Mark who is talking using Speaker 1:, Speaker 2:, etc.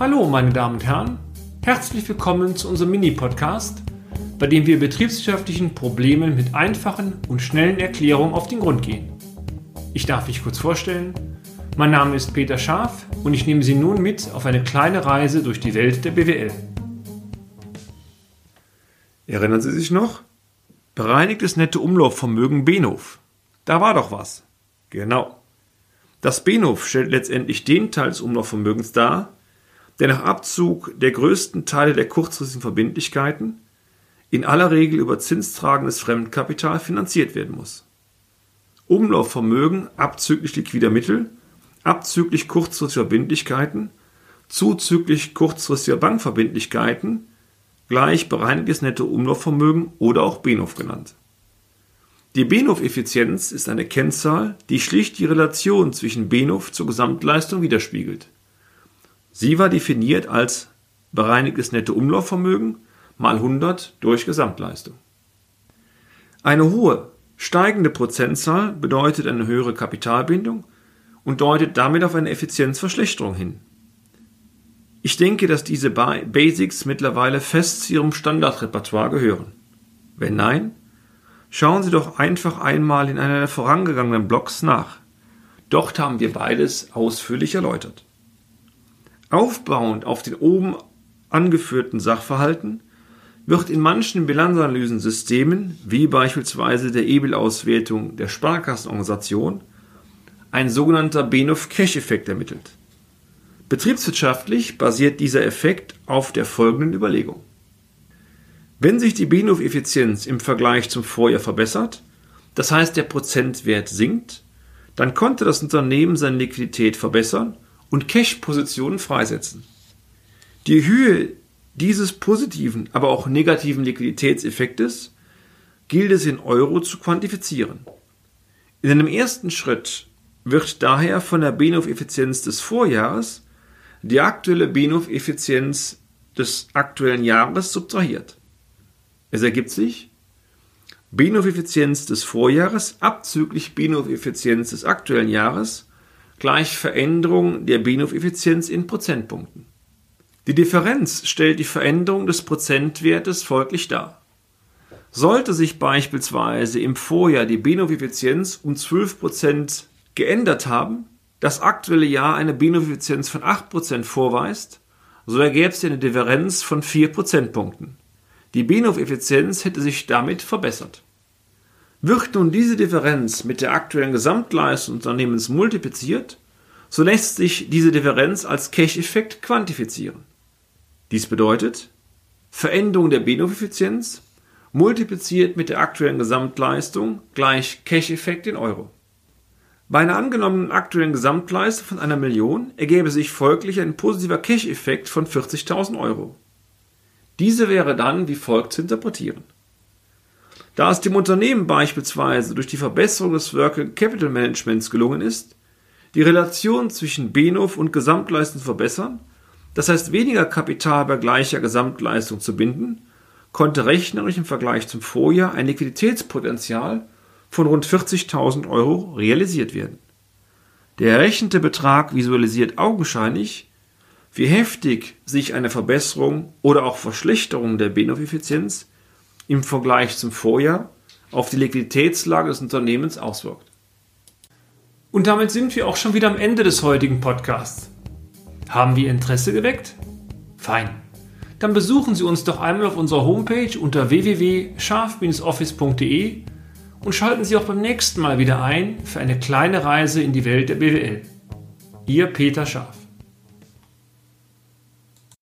Speaker 1: Hallo, meine Damen und Herren. Herzlich willkommen zu unserem Mini-Podcast, bei dem wir betriebswirtschaftlichen Problemen mit einfachen und schnellen Erklärungen auf den Grund gehen. Ich darf mich kurz vorstellen. Mein Name ist Peter Scharf und ich nehme Sie nun mit auf eine kleine Reise durch die Welt der BWL.
Speaker 2: Erinnern Sie sich noch? Bereinigtes nette Umlaufvermögen Benhof. Da war doch was. Genau. Das Benhof stellt letztendlich den Teil des Umlaufvermögens dar, der nach Abzug der größten Teile der kurzfristigen Verbindlichkeiten in aller Regel über zinstragendes Fremdkapital finanziert werden muss. Umlaufvermögen abzüglich liquider Mittel, abzüglich kurzfristiger Verbindlichkeiten, zuzüglich kurzfristiger Bankverbindlichkeiten gleich bereinigtes Nettoumlaufvermögen oder auch BENOF genannt. Die BENOF-Effizienz ist eine Kennzahl, die schlicht die Relation zwischen BENOF zur Gesamtleistung widerspiegelt. Sie war definiert als bereinigtes Nettoumlaufvermögen mal 100 durch Gesamtleistung. Eine hohe, steigende Prozentzahl bedeutet eine höhere Kapitalbindung und deutet damit auf eine Effizienzverschlechterung hin. Ich denke, dass diese Basics mittlerweile fest zu Ihrem Standardrepertoire gehören. Wenn nein, schauen Sie doch einfach einmal in einer der vorangegangenen Blogs nach. Dort haben wir beides ausführlich erläutert. Aufbauend auf den oben angeführten Sachverhalten wird in manchen Bilanzanalysensystemen, wie beispielsweise der EBIL-Auswertung der Sparkassenorganisation, ein sogenannter Benov-Cash-Effekt ermittelt. Betriebswirtschaftlich basiert dieser Effekt auf der folgenden Überlegung. Wenn sich die Benov-Effizienz im Vergleich zum Vorjahr verbessert, das heißt der Prozentwert sinkt, dann konnte das Unternehmen seine Liquidität verbessern und Cash-Positionen freisetzen. Die Höhe dieses positiven, aber auch negativen Liquiditätseffektes gilt es in Euro zu quantifizieren. In einem ersten Schritt wird daher von der BNOF-Effizienz des Vorjahres die aktuelle BNOF-Effizienz des aktuellen Jahres subtrahiert. Es ergibt sich BNOF-Effizienz des Vorjahres abzüglich BNOF-Effizienz des aktuellen Jahres gleich Veränderung der BNOF-Effizienz in Prozentpunkten. Die Differenz stellt die Veränderung des Prozentwertes folglich dar. Sollte sich beispielsweise im Vorjahr die BNOF-Effizienz um 12% geändert haben, das aktuelle Jahr eine BNOF-Effizienz von 8% vorweist, so ergäbe es eine Differenz von 4 Prozentpunkten. Die BNOF-Effizienz hätte sich damit verbessert. Wird nun diese Differenz mit der aktuellen Gesamtleistung des Unternehmens multipliziert, so lässt sich diese Differenz als Cash-Effekt quantifizieren. Dies bedeutet, Veränderung der BNOF-Effizienz multipliziert mit der aktuellen Gesamtleistung gleich Cash-Effekt in Euro. Bei einer angenommenen aktuellen Gesamtleistung von einer Million ergäbe sich folglich ein positiver Cash-Effekt von 40.000 Euro. Diese wäre dann wie folgt zu interpretieren. Da es dem Unternehmen beispielsweise durch die Verbesserung des Working Capital Managements gelungen ist, die Relation zwischen BNOF und Gesamtleistung zu verbessern, das heißt weniger Kapital bei gleicher Gesamtleistung zu binden, konnte rechnerisch im Vergleich zum Vorjahr ein Liquiditätspotenzial von rund 40.000 Euro realisiert werden. Der errechnete Betrag visualisiert augenscheinlich, wie heftig sich eine Verbesserung oder auch Verschlechterung der BNOF-Effizienz im Vergleich zum Vorjahr auf die Liquiditätslage des Unternehmens auswirkt.
Speaker 1: Und damit sind wir auch schon wieder am Ende des heutigen Podcasts. Haben wir Interesse geweckt? Fein. Dann besuchen Sie uns doch einmal auf unserer Homepage unter www.scharf-office.de und schalten Sie auch beim nächsten Mal wieder ein für eine kleine Reise in die Welt der BWL. Ihr Peter Scharf.